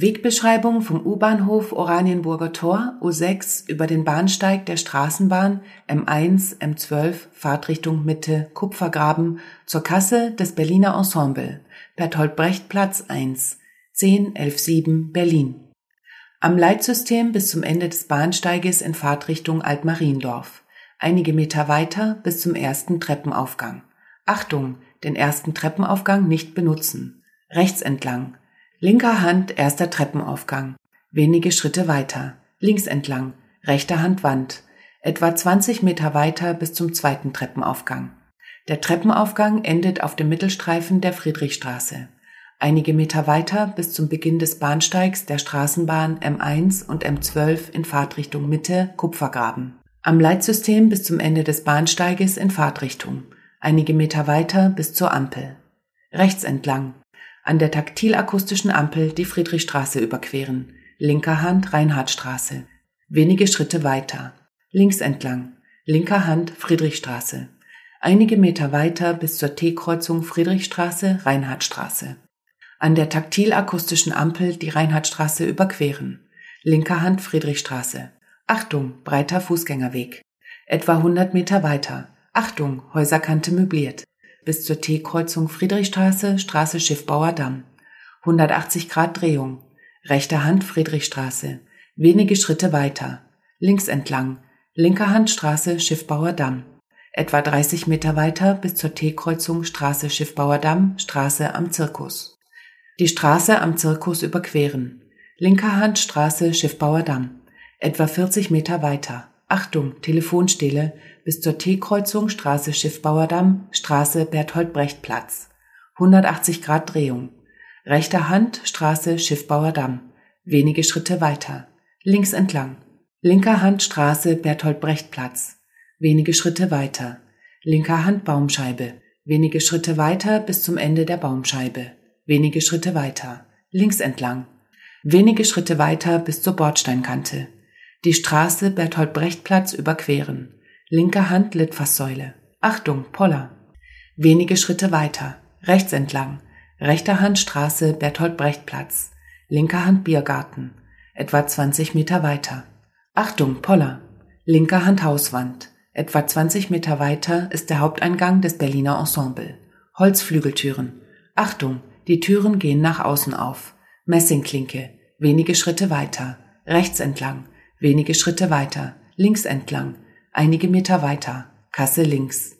Wegbeschreibung vom U-Bahnhof Oranienburger Tor U6 über den Bahnsteig der Straßenbahn M1 M12 Fahrtrichtung Mitte Kupfergraben zur Kasse des Berliner Ensemble Bertolt Brecht Platz 1 10 11 7 Berlin. Am Leitsystem bis zum Ende des Bahnsteiges in Fahrtrichtung Altmariendorf einige Meter weiter bis zum ersten Treppenaufgang. Achtung den ersten Treppenaufgang nicht benutzen. Rechts entlang Linker Hand erster Treppenaufgang. Wenige Schritte weiter. Links entlang. Rechter Hand Wand. Etwa 20 Meter weiter bis zum zweiten Treppenaufgang. Der Treppenaufgang endet auf dem Mittelstreifen der Friedrichstraße. Einige Meter weiter bis zum Beginn des Bahnsteigs der Straßenbahn M1 und M12 in Fahrtrichtung Mitte Kupfergraben. Am Leitsystem bis zum Ende des Bahnsteiges in Fahrtrichtung. Einige Meter weiter bis zur Ampel. Rechts entlang an der taktilakustischen Ampel die Friedrichstraße überqueren, linker Hand Reinhardtstraße, wenige Schritte weiter, links entlang, linker Hand Friedrichstraße, einige Meter weiter bis zur T-Kreuzung Friedrichstraße Reinhardtstraße. An der taktilakustischen Ampel die Reinhardtstraße überqueren, linker Hand Friedrichstraße. Achtung, breiter Fußgängerweg. Etwa 100 Meter weiter. Achtung, Häuserkante möbliert bis zur T-Kreuzung Friedrichstraße, Straße Schiffbauer Damm. 180 Grad Drehung. Rechter Hand Friedrichstraße. Wenige Schritte weiter. Links entlang. Linker Hand Straße Schiffbauer Damm. Etwa 30 Meter weiter bis zur T-Kreuzung Straße Schiffbauer Damm, Straße am Zirkus. Die Straße am Zirkus überqueren. Linker Hand Straße Schiffbauer Damm. Etwa 40 Meter weiter. Achtung, Telefonstele bis zur T-Kreuzung Straße Schiffbauerdamm, Straße Berthold-Brecht-Platz. 180 Grad Drehung. Rechter Hand Straße Schiffbauerdamm. Wenige Schritte weiter. Links entlang. Linker Hand Straße Berthold-Brecht-Platz. Wenige Schritte weiter. Linker Hand Baumscheibe. Wenige Schritte weiter bis zum Ende der Baumscheibe. Wenige Schritte weiter. Links entlang. Wenige Schritte weiter bis zur Bordsteinkante die Straße Bertolt-Brecht-Platz überqueren. Linker Hand Litfaßsäule. Achtung, Poller. Wenige Schritte weiter. Rechts entlang. Rechter Hand Straße Bertolt-Brecht-Platz. Linker Hand Biergarten. Etwa 20 Meter weiter. Achtung, Poller. Linker Hand Hauswand. Etwa 20 Meter weiter ist der Haupteingang des Berliner Ensemble. Holzflügeltüren. Achtung, die Türen gehen nach außen auf. Messingklinke. Wenige Schritte weiter. Rechts entlang. Wenige Schritte weiter, links entlang, einige Meter weiter, Kasse links.